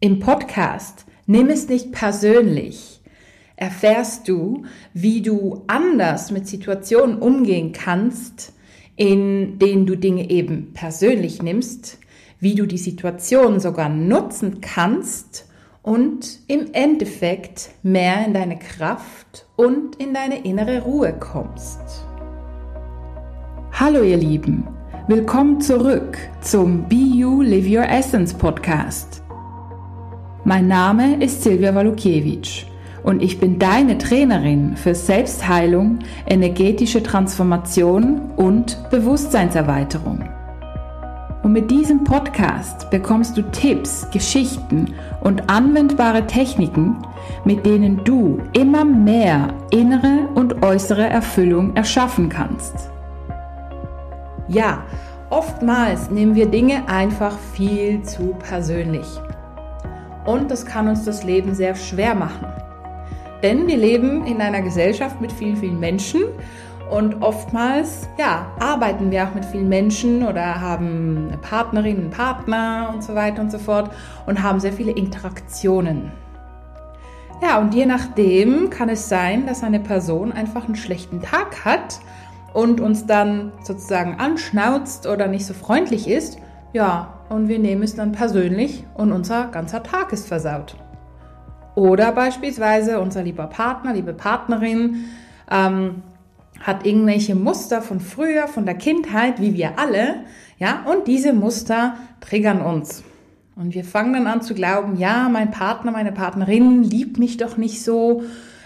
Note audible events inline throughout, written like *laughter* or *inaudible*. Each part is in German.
Im Podcast Nimm es nicht persönlich erfährst du, wie du anders mit Situationen umgehen kannst, in denen du Dinge eben persönlich nimmst, wie du die Situation sogar nutzen kannst und im Endeffekt mehr in deine Kraft und in deine innere Ruhe kommst. Hallo ihr Lieben, willkommen zurück zum Be You Live Your Essence Podcast. Mein Name ist Silvia Walukiewicz und ich bin deine Trainerin für Selbstheilung, energetische Transformation und Bewusstseinserweiterung. Und mit diesem Podcast bekommst du Tipps, Geschichten und anwendbare Techniken, mit denen du immer mehr innere und äußere Erfüllung erschaffen kannst. Ja, oftmals nehmen wir Dinge einfach viel zu persönlich und das kann uns das Leben sehr schwer machen. Denn wir leben in einer Gesellschaft mit vielen, vielen Menschen und oftmals ja, arbeiten wir auch mit vielen Menschen oder haben Partnerinnen, Partner und so weiter und so fort und haben sehr viele Interaktionen. Ja, und je nachdem kann es sein, dass eine Person einfach einen schlechten Tag hat und uns dann sozusagen anschnauzt oder nicht so freundlich ist. Ja, und wir nehmen es dann persönlich und unser ganzer Tag ist versaut. Oder beispielsweise unser lieber Partner, liebe Partnerin ähm, hat irgendwelche Muster von früher, von der Kindheit, wie wir alle, ja, und diese Muster triggern uns. Und wir fangen dann an zu glauben, ja, mein Partner, meine Partnerin liebt mich doch nicht so,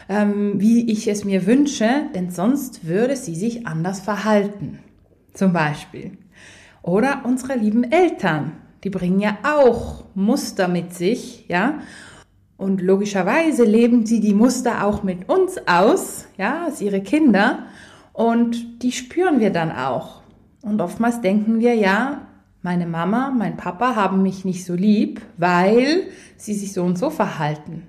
ähm, wie ich es mir wünsche, denn sonst würde sie sich anders verhalten. Zum Beispiel. Oder unsere lieben Eltern, die bringen ja auch Muster mit sich, ja. Und logischerweise leben sie die Muster auch mit uns aus, ja, als ihre Kinder. Und die spüren wir dann auch. Und oftmals denken wir, ja, meine Mama, mein Papa haben mich nicht so lieb, weil sie sich so und so verhalten.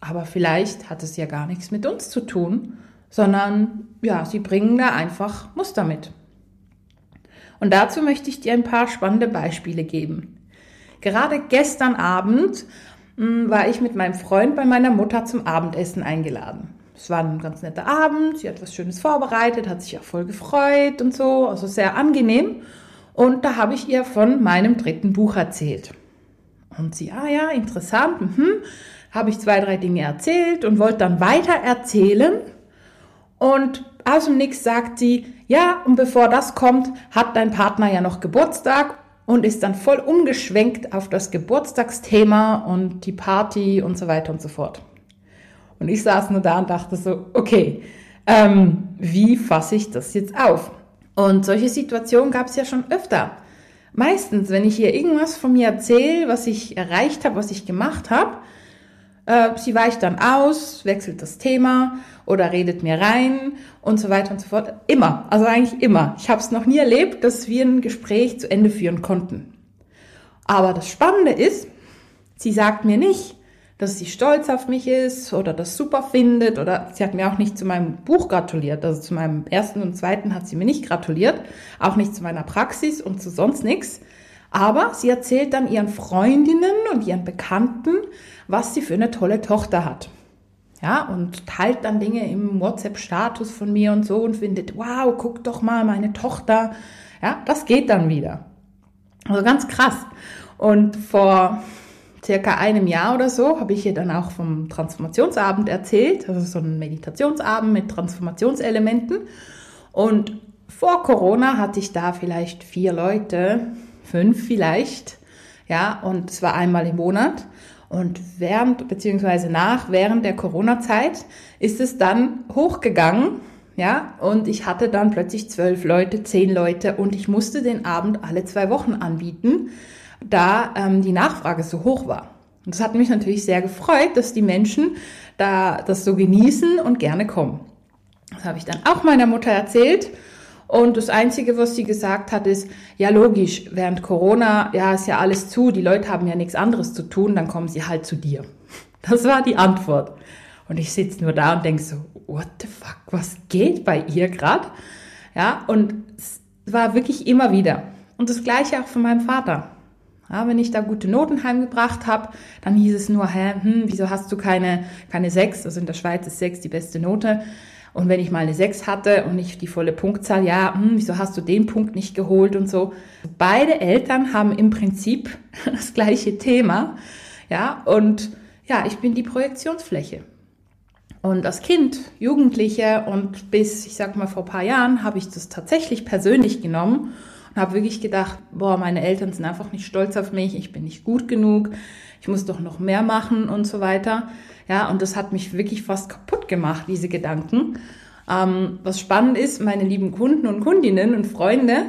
Aber vielleicht hat es ja gar nichts mit uns zu tun, sondern ja, sie bringen da einfach Muster mit. Und dazu möchte ich dir ein paar spannende Beispiele geben. Gerade gestern Abend hm, war ich mit meinem Freund bei meiner Mutter zum Abendessen eingeladen. Es war ein ganz netter Abend, sie hat was Schönes vorbereitet, hat sich auch voll gefreut und so, also sehr angenehm. Und da habe ich ihr von meinem dritten Buch erzählt. Und sie, ah ja, interessant, mhm. habe ich zwei, drei Dinge erzählt und wollte dann weiter erzählen. Und aus dem Nix sagt sie, ja, und bevor das kommt, hat dein Partner ja noch Geburtstag und ist dann voll umgeschwenkt auf das Geburtstagsthema und die Party und so weiter und so fort. Und ich saß nur da und dachte so, okay, ähm, wie fasse ich das jetzt auf? Und solche Situationen gab es ja schon öfter. Meistens, wenn ich hier irgendwas von mir erzähle, was ich erreicht habe, was ich gemacht habe, äh, sie weicht dann aus, wechselt das Thema oder redet mir rein und so weiter und so fort. Immer, also eigentlich immer. Ich habe es noch nie erlebt, dass wir ein Gespräch zu Ende führen konnten. Aber das Spannende ist, sie sagt mir nicht, dass sie stolz auf mich ist oder das super findet oder sie hat mir auch nicht zu meinem Buch gratuliert. Also zu meinem ersten und zweiten hat sie mir nicht gratuliert, auch nicht zu meiner Praxis und zu sonst nichts. Aber sie erzählt dann ihren Freundinnen und ihren Bekannten, was sie für eine tolle Tochter hat. Ja, und teilt dann Dinge im WhatsApp-Status von mir und so und findet, wow, guck doch mal, meine Tochter. Ja, das geht dann wieder. Also ganz krass. Und vor circa einem Jahr oder so habe ich ihr dann auch vom Transformationsabend erzählt, also so ein Meditationsabend mit Transformationselementen. Und vor Corona hatte ich da vielleicht vier Leute, fünf vielleicht, ja, und es war einmal im Monat. Und während, beziehungsweise nach, während der Corona-Zeit ist es dann hochgegangen, ja, und ich hatte dann plötzlich zwölf Leute, zehn Leute und ich musste den Abend alle zwei Wochen anbieten, da ähm, die Nachfrage so hoch war. Und das hat mich natürlich sehr gefreut, dass die Menschen da das so genießen und gerne kommen. Das habe ich dann auch meiner Mutter erzählt und das Einzige, was sie gesagt hat, ist, ja logisch, während Corona, ja, ist ja alles zu, die Leute haben ja nichts anderes zu tun, dann kommen sie halt zu dir. *laughs* Das war die Antwort. Und ich sitze nur da und denke so, what the fuck, was geht bei ihr gerade? Ja, und es war wirklich immer wieder. Und das gleiche auch von meinem Vater. Ja, wenn ich da gute Noten heimgebracht habe, dann hieß es nur, hä, hm, wieso hast du keine, keine sechs? Also in der Schweiz ist sechs die beste Note. Und wenn ich mal eine sechs hatte und nicht die volle Punktzahl, ja, hm, wieso hast du den Punkt nicht geholt und so. Beide Eltern haben im Prinzip *laughs* das gleiche Thema. Ja, und ja, ich bin die Projektionsfläche. Und als Kind, Jugendliche und bis, ich sag mal, vor paar Jahren habe ich das tatsächlich persönlich genommen und habe wirklich gedacht, boah, meine Eltern sind einfach nicht stolz auf mich, ich bin nicht gut genug, ich muss doch noch mehr machen und so weiter. Ja, und das hat mich wirklich fast kaputt gemacht, diese Gedanken. Ähm, was spannend ist, meine lieben Kunden und Kundinnen und Freunde,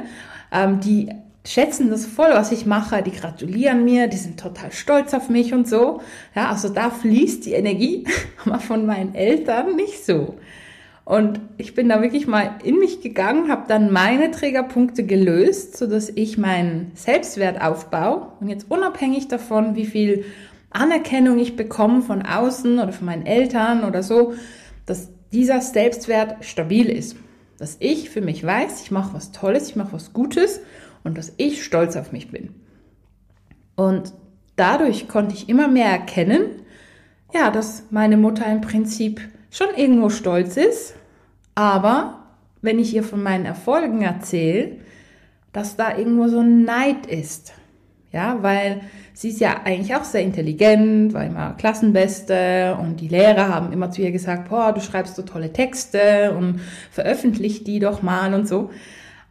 ähm, die schätzen das voll, was ich mache, die gratulieren mir, die sind total stolz auf mich und so. Ja, also da fließt die Energie, *laughs* von meinen Eltern nicht so. Und ich bin da wirklich mal in mich gegangen, habe dann meine Trägerpunkte gelöst, so dass ich meinen Selbstwert aufbaue und jetzt unabhängig davon, wie viel Anerkennung ich bekomme von außen oder von meinen Eltern oder so, dass dieser Selbstwert stabil ist. Dass ich für mich weiß, ich mache was Tolles, ich mache was Gutes und dass ich stolz auf mich bin. Und dadurch konnte ich immer mehr erkennen, ja, dass meine Mutter im Prinzip schon irgendwo stolz ist, aber wenn ich ihr von meinen Erfolgen erzähle, dass da irgendwo so ein Neid ist. Ja, weil sie ist ja eigentlich auch sehr intelligent, war immer Klassenbeste und die Lehrer haben immer zu ihr gesagt, boah, du schreibst so tolle Texte und veröffentlich die doch mal und so.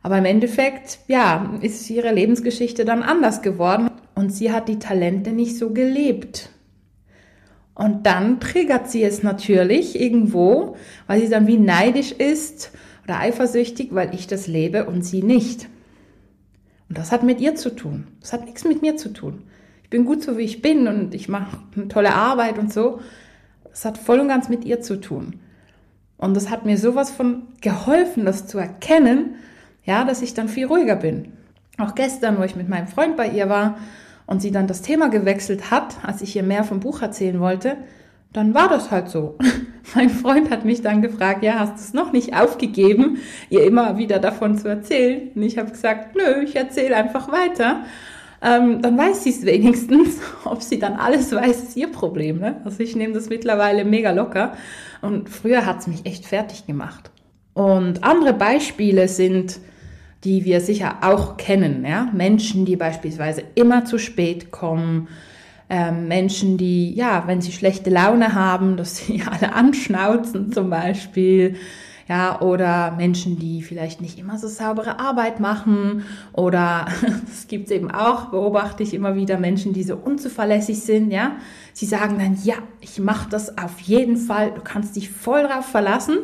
Aber im Endeffekt, ja, ist ihre Lebensgeschichte dann anders geworden und sie hat die Talente nicht so gelebt. Und dann triggert sie es natürlich irgendwo, weil sie dann wie neidisch ist oder eifersüchtig, weil ich das lebe und sie nicht. Und das hat mit ihr zu tun. Das hat nichts mit mir zu tun. Ich bin gut so, wie ich bin und ich mache eine tolle Arbeit und so. Das hat voll und ganz mit ihr zu tun. Und das hat mir sowas von geholfen, das zu erkennen, ja, dass ich dann viel ruhiger bin. Auch gestern, wo ich mit meinem Freund bei ihr war und sie dann das Thema gewechselt hat, als ich ihr mehr vom Buch erzählen wollte, dann war das halt so. *laughs* mein Freund hat mich dann gefragt, ja, hast du es noch nicht aufgegeben, ihr immer wieder davon zu erzählen? Und ich habe gesagt, nö, ich erzähle einfach weiter. Ähm, dann weiß sie es wenigstens. *laughs* Ob sie dann alles weiß, ist ihr Problem. Ne? Also ich nehme das mittlerweile mega locker. Und früher hat es mich echt fertig gemacht. Und andere Beispiele sind die wir sicher auch kennen. Ja? Menschen, die beispielsweise immer zu spät kommen, ähm, Menschen, die, ja, wenn sie schlechte Laune haben, *laughs* dass sie alle anschnauzen zum Beispiel. Ja, oder Menschen, die vielleicht nicht immer so saubere Arbeit machen. Oder *laughs* es gibt eben auch, beobachte ich immer wieder Menschen, die so unzuverlässig sind, ja. Sie sagen dann, ja, ich mache das auf jeden Fall, du kannst dich voll drauf verlassen.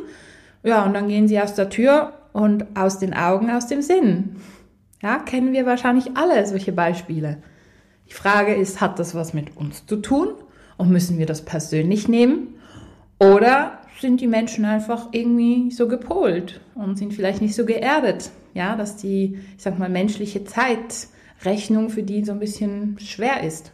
Ja, und dann gehen sie aus der Tür und aus den Augen, aus dem Sinn. Ja, kennen wir wahrscheinlich alle solche Beispiele. Die Frage ist, hat das was mit uns zu tun und müssen wir das persönlich nehmen? Oder sind die Menschen einfach irgendwie so gepolt und sind vielleicht nicht so geerdet? Ja, dass die, ich sag mal, menschliche Zeitrechnung für die so ein bisschen schwer ist.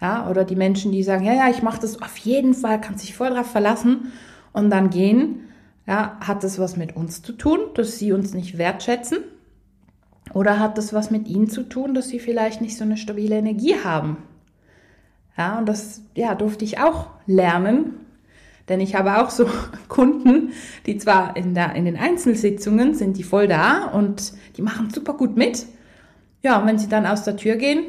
Ja, oder die Menschen, die sagen, ja, ja, ich mache das auf jeden Fall, kann sich voll drauf verlassen und dann gehen ja, hat das was mit uns zu tun, dass sie uns nicht wertschätzen? Oder hat das was mit ihnen zu tun, dass sie vielleicht nicht so eine stabile Energie haben? Ja, und das, ja, durfte ich auch lernen. Denn ich habe auch so *laughs* Kunden, die zwar in, der, in den Einzelsitzungen sind die voll da und die machen super gut mit. Ja, und wenn sie dann aus der Tür gehen,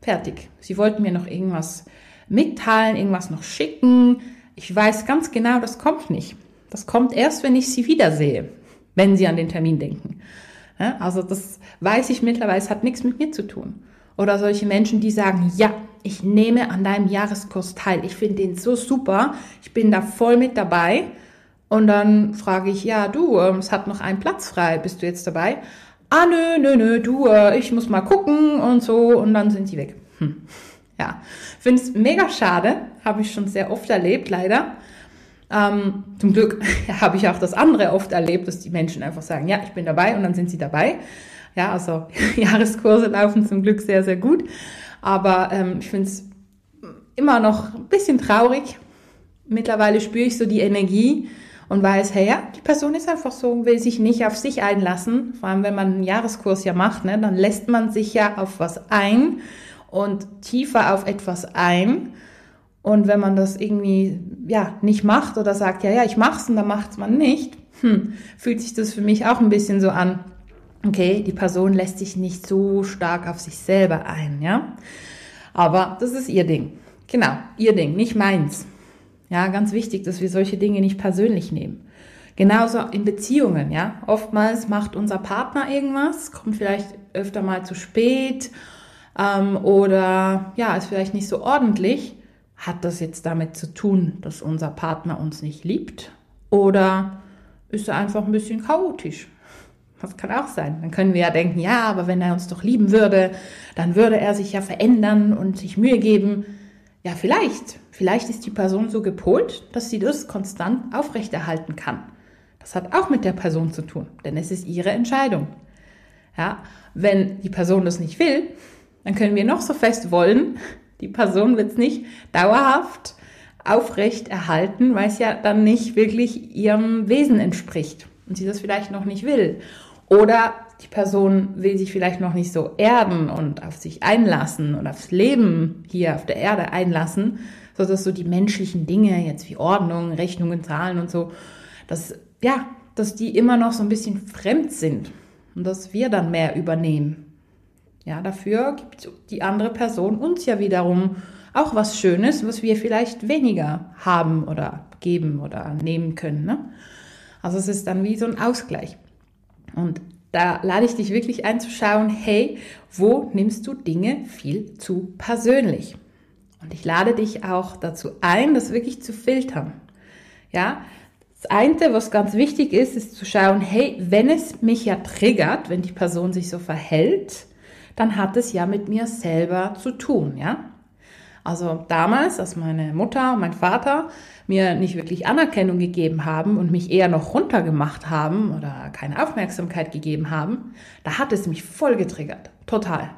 fertig. Sie wollten mir noch irgendwas mitteilen, irgendwas noch schicken. Ich weiß ganz genau, das kommt nicht. Das kommt erst, wenn ich sie wiedersehe, wenn sie an den Termin denken. Ja, also das weiß ich mittlerweile, es hat nichts mit mir zu tun. Oder solche Menschen, die sagen, ja, ich nehme an deinem Jahreskurs teil. Ich finde den so super. Ich bin da voll mit dabei. Und dann frage ich, ja, du, ähm, es hat noch einen Platz frei. Bist du jetzt dabei? Ah, nö, nö, nö, du, äh, ich muss mal gucken und so. Und dann sind sie weg. Hm. Ja, finde es mega schade. Habe ich schon sehr oft erlebt, leider. Ähm, zum Glück *laughs* habe ich auch das andere oft erlebt, dass die Menschen einfach sagen, ja, ich bin dabei und dann sind sie dabei. Ja, also *laughs* Jahreskurse laufen zum Glück sehr, sehr gut. Aber ähm, ich finde es immer noch ein bisschen traurig. Mittlerweile spüre ich so die Energie und weiß, hey, ja, die Person ist einfach so, will sich nicht auf sich einlassen. Vor allem, wenn man einen Jahreskurs ja macht, ne, dann lässt man sich ja auf was ein und tiefer auf etwas ein. Und wenn man das irgendwie ja nicht macht oder sagt, ja, ja, ich mach's und dann macht's man nicht, hm, fühlt sich das für mich auch ein bisschen so an. Okay, die Person lässt sich nicht so stark auf sich selber ein, ja. Aber das ist ihr Ding. Genau, ihr Ding, nicht meins. Ja, ganz wichtig, dass wir solche Dinge nicht persönlich nehmen. Genauso in Beziehungen, ja. Oftmals macht unser Partner irgendwas, kommt vielleicht öfter mal zu spät ähm, oder ja, ist vielleicht nicht so ordentlich. Hat das jetzt damit zu tun, dass unser Partner uns nicht liebt? Oder ist er einfach ein bisschen chaotisch? Das kann auch sein. Dann können wir ja denken, ja, aber wenn er uns doch lieben würde, dann würde er sich ja verändern und sich Mühe geben. Ja, vielleicht. Vielleicht ist die Person so gepolt, dass sie das konstant aufrechterhalten kann. Das hat auch mit der Person zu tun, denn es ist ihre Entscheidung. Ja, wenn die Person das nicht will, dann können wir noch so fest wollen, die Person wird es nicht dauerhaft aufrecht erhalten, weil es ja dann nicht wirklich ihrem Wesen entspricht und sie das vielleicht noch nicht will. Oder die Person will sich vielleicht noch nicht so erden und auf sich einlassen und aufs Leben hier auf der Erde einlassen, so dass so die menschlichen Dinge, jetzt wie Ordnung, Rechnungen, Zahlen und so, dass, ja, dass die immer noch so ein bisschen fremd sind und dass wir dann mehr übernehmen. Ja, dafür gibt die andere Person uns ja wiederum auch was Schönes, was wir vielleicht weniger haben oder geben oder nehmen können. Ne? Also es ist dann wie so ein Ausgleich. Und da lade ich dich wirklich einzuschauen, hey, wo nimmst du Dinge viel zu persönlich? Und ich lade dich auch dazu ein, das wirklich zu filtern. Ja, das eine, was ganz wichtig ist, ist zu schauen, hey, wenn es mich ja triggert, wenn die Person sich so verhält, dann hat es ja mit mir selber zu tun, ja? Also damals, als meine Mutter und mein Vater mir nicht wirklich Anerkennung gegeben haben und mich eher noch runtergemacht haben oder keine Aufmerksamkeit gegeben haben, da hat es mich voll getriggert. Total.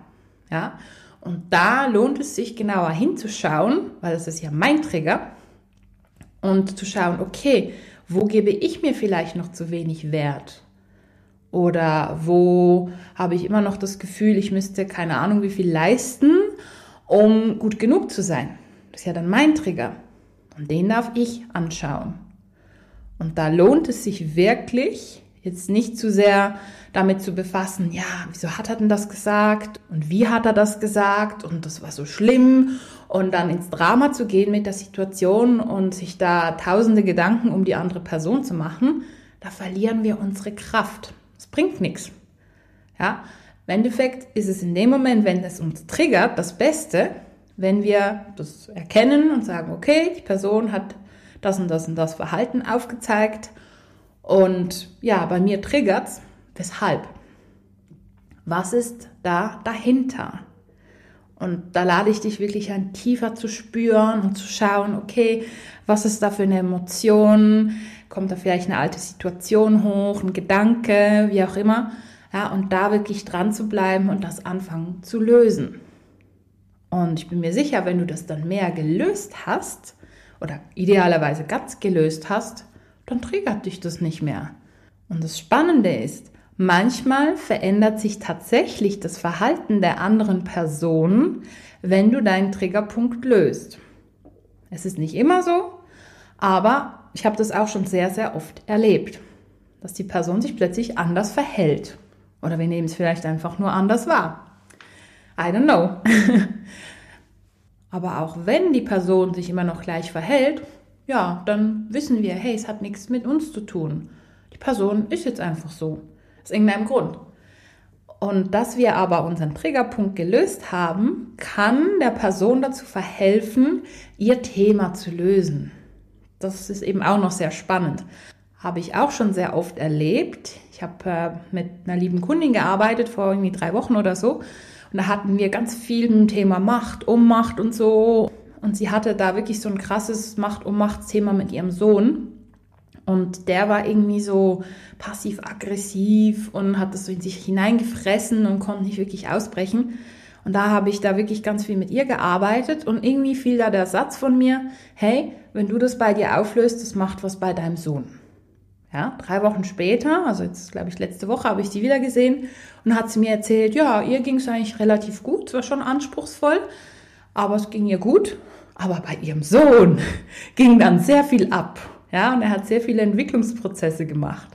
Ja? Und da lohnt es sich genauer hinzuschauen, weil das ist ja mein Trigger, und zu schauen, okay, wo gebe ich mir vielleicht noch zu wenig Wert? Oder wo habe ich immer noch das Gefühl, ich müsste keine Ahnung wie viel leisten, um gut genug zu sein? Das ist ja dann mein Trigger. Und den darf ich anschauen. Und da lohnt es sich wirklich, jetzt nicht zu sehr damit zu befassen, ja, wieso hat er denn das gesagt und wie hat er das gesagt und das war so schlimm und dann ins Drama zu gehen mit der Situation und sich da tausende Gedanken um die andere Person zu machen, da verlieren wir unsere Kraft. Es bringt nichts. Ja, im Endeffekt ist es in dem Moment, wenn es uns triggert, das Beste, wenn wir das erkennen und sagen, okay, die Person hat das und das und das Verhalten aufgezeigt und ja, bei mir triggert's. Weshalb? Was ist da dahinter? Und da lade ich dich wirklich an, tiefer zu spüren und zu schauen, okay, was ist da für eine Emotion? Kommt da vielleicht eine alte Situation hoch, ein Gedanke, wie auch immer? Ja, und da wirklich dran zu bleiben und das anfangen zu lösen. Und ich bin mir sicher, wenn du das dann mehr gelöst hast oder idealerweise ganz gelöst hast, dann triggert dich das nicht mehr. Und das Spannende ist, manchmal verändert sich tatsächlich das Verhalten der anderen Person, wenn du deinen Triggerpunkt löst. Es ist nicht immer so, aber ich habe das auch schon sehr, sehr oft erlebt, dass die Person sich plötzlich anders verhält. Oder wir nehmen es vielleicht einfach nur anders wahr. I don't know. *laughs* Aber auch wenn die Person sich immer noch gleich verhält, ja, dann wissen wir, hey, es hat nichts mit uns zu tun. Die Person ist jetzt einfach so. Aus irgendeinem Grund. Und dass wir aber unseren Triggerpunkt gelöst haben, kann der Person dazu verhelfen, ihr Thema zu lösen. Das ist eben auch noch sehr spannend. Habe ich auch schon sehr oft erlebt. Ich habe äh, mit einer lieben Kundin gearbeitet vor irgendwie drei Wochen oder so. Und da hatten wir ganz viel ein Thema Macht, Ummacht und so. Und sie hatte da wirklich so ein krasses Macht-Ummacht-Thema mit ihrem Sohn. Und der war irgendwie so passiv-aggressiv und hat das so in sich hineingefressen und konnte nicht wirklich ausbrechen. Und da habe ich da wirklich ganz viel mit ihr gearbeitet und irgendwie fiel da der Satz von mir, hey, wenn du das bei dir auflöst, das macht was bei deinem Sohn. Ja, drei Wochen später, also jetzt glaube ich letzte Woche, habe ich sie wieder gesehen und hat sie mir erzählt, ja, ihr ging es eigentlich relativ gut, es war schon anspruchsvoll, aber es ging ihr gut. Aber bei ihrem Sohn *laughs* ging dann sehr viel ab. Ja, und er hat sehr viele Entwicklungsprozesse gemacht.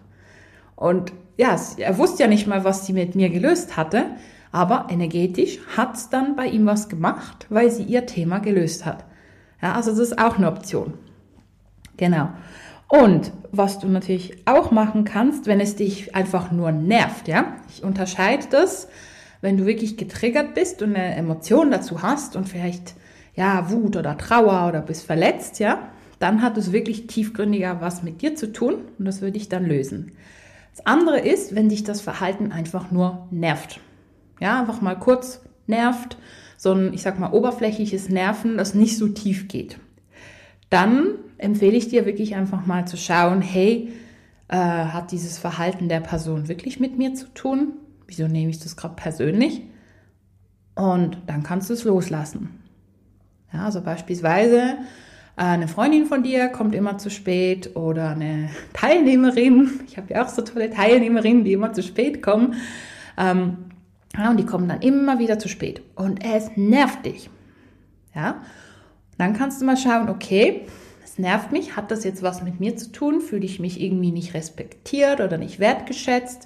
Und ja, er wusste ja nicht mal, was sie mit mir gelöst hatte, aber energetisch hat es dann bei ihm was gemacht, weil sie ihr Thema gelöst hat. Ja, also das ist auch eine Option. Genau. Und was du natürlich auch machen kannst, wenn es dich einfach nur nervt, ja, ich unterscheide das, wenn du wirklich getriggert bist und eine Emotion dazu hast und vielleicht ja Wut oder Trauer oder bist verletzt, ja, dann hat es wirklich tiefgründiger was mit dir zu tun und das würde ich dann lösen. Das andere ist, wenn dich das Verhalten einfach nur nervt. Ja, einfach mal kurz nervt, so ein, ich sag mal, oberflächliches Nerven, das nicht so tief geht. Dann empfehle ich dir wirklich einfach mal zu schauen, hey, äh, hat dieses Verhalten der Person wirklich mit mir zu tun? Wieso nehme ich das gerade persönlich? Und dann kannst du es loslassen. Ja, also beispielsweise äh, eine Freundin von dir kommt immer zu spät oder eine Teilnehmerin. *laughs* Ich habe ja auch so tolle Teilnehmerinnen, die immer zu spät kommen. Ähm, ja, und die kommen dann immer wieder zu spät. Und es nervt dich. Ja, dann kannst du mal schauen, okay, es nervt mich, hat das jetzt was mit mir zu tun? Fühle ich mich irgendwie nicht respektiert oder nicht wertgeschätzt?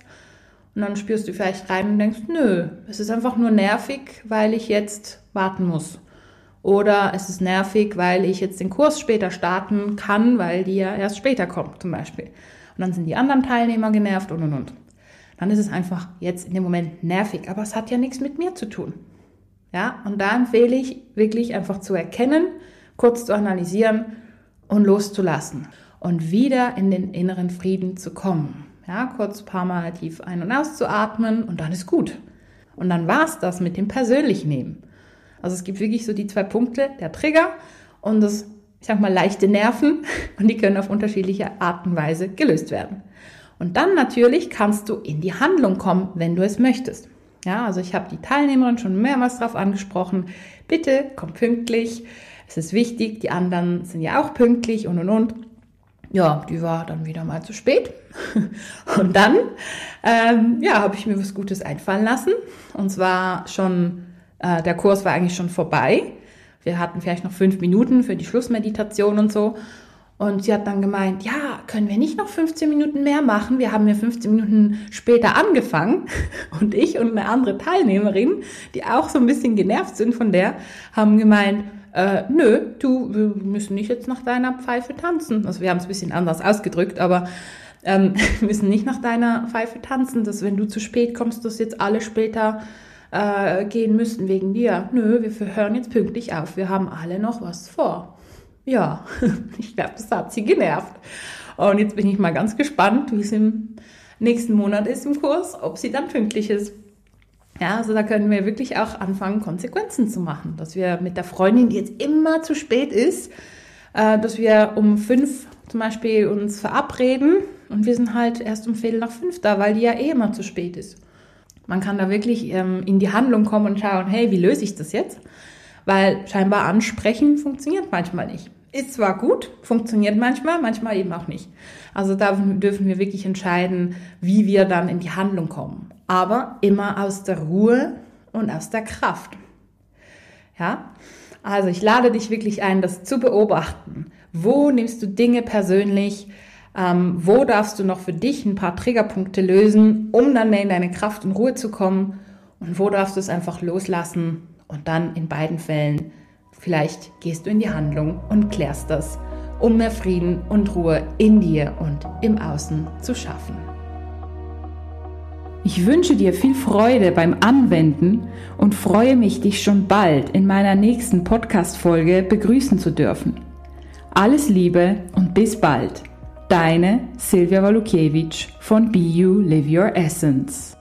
Und dann spürst du vielleicht rein und denkst, nö, es ist einfach nur nervig, weil ich jetzt warten muss. Oder es ist nervig, weil ich jetzt den Kurs später starten kann, weil die ja erst später kommt, zum Beispiel. Und dann sind die anderen Teilnehmer genervt und und und. Dann ist es einfach jetzt in dem Moment nervig, aber es hat ja nichts mit mir zu tun. Ja, und da empfehle ich wirklich einfach zu erkennen, kurz zu analysieren und loszulassen und wieder in den inneren Frieden zu kommen. Ja, kurz ein paar Mal tief ein- und auszuatmen und dann ist gut. Und dann war es das mit dem persönlich nehmen. Also es gibt wirklich so die zwei Punkte, der Trigger und das, ich sag mal, leichte Nerven *laughs* und die können auf unterschiedliche Art und Weise gelöst werden. Und dann natürlich kannst du in die Handlung kommen, wenn du es möchtest. Ja, also ich habe die Teilnehmerin schon mehrmals darauf angesprochen. Bitte komm pünktlich. Es ist wichtig. Die anderen sind ja auch pünktlich und und und. Ja, die war dann wieder mal zu spät. *laughs* Und dann, ähm, ja, habe ich mir was Gutes einfallen lassen. Und zwar schon äh, der Kurs war eigentlich schon vorbei. Wir hatten vielleicht noch fünf Minuten für die Schlussmeditation und so. Und sie hat dann gemeint, ja, können wir nicht noch 15 Minuten mehr machen? Wir haben ja 15 Minuten später angefangen. *laughs* Und ich und eine andere Teilnehmerin, die auch so ein bisschen genervt sind von der, haben gemeint, äh, nö, du, wir müssen nicht jetzt nach deiner Pfeife tanzen. Also wir haben es ein bisschen anders ausgedrückt, aber ähm, *laughs* wir müssen nicht nach deiner Pfeife tanzen, dass wenn du zu spät kommst, dass jetzt alle später äh, gehen müssten wegen dir. Nö, wir hören jetzt pünktlich auf. Wir haben alle noch was vor. Ja, *laughs* ich glaube, das hat sie genervt. Und jetzt bin ich mal ganz gespannt, wie es im nächsten Monat ist im Kurs, ob sie dann pünktlich ist. Ja, also da können wir wirklich auch anfangen, Konsequenzen zu machen. Dass wir mit der Freundin, die jetzt immer zu spät ist, äh, dass wir um fünf zum Beispiel uns verabreden und wir sind halt erst um Viertel nach fünf da, weil die ja eh immer zu spät ist. Man kann da wirklich ähm, in die Handlung kommen und schauen, hey, wie löse ich das jetzt? Weil scheinbar ansprechen funktioniert manchmal nicht. Ist zwar gut, funktioniert manchmal, manchmal eben auch nicht. Also da dürfen wir wirklich entscheiden, wie wir dann in die Handlung kommen. Aber immer aus der Ruhe und aus der Kraft. Ja? Also ich lade dich wirklich ein, das zu beobachten. Wo nimmst du Dinge persönlich? Ähm, wo darfst du noch für dich ein paar Triggerpunkte lösen, um dann mehr in deine Kraft und Ruhe zu kommen? Und wo darfst du es einfach loslassen und dann in beiden Fällen vielleicht gehst du in die Handlung und klärst das, um mehr Frieden und Ruhe in dir und im Außen zu schaffen. Ich wünsche dir viel Freude beim Anwenden und freue mich, dich schon bald in meiner nächsten Podcast-Folge begrüßen zu dürfen. Alles Liebe und bis bald. Deine Silvia Walukiewicz von Be You Live Your Essence.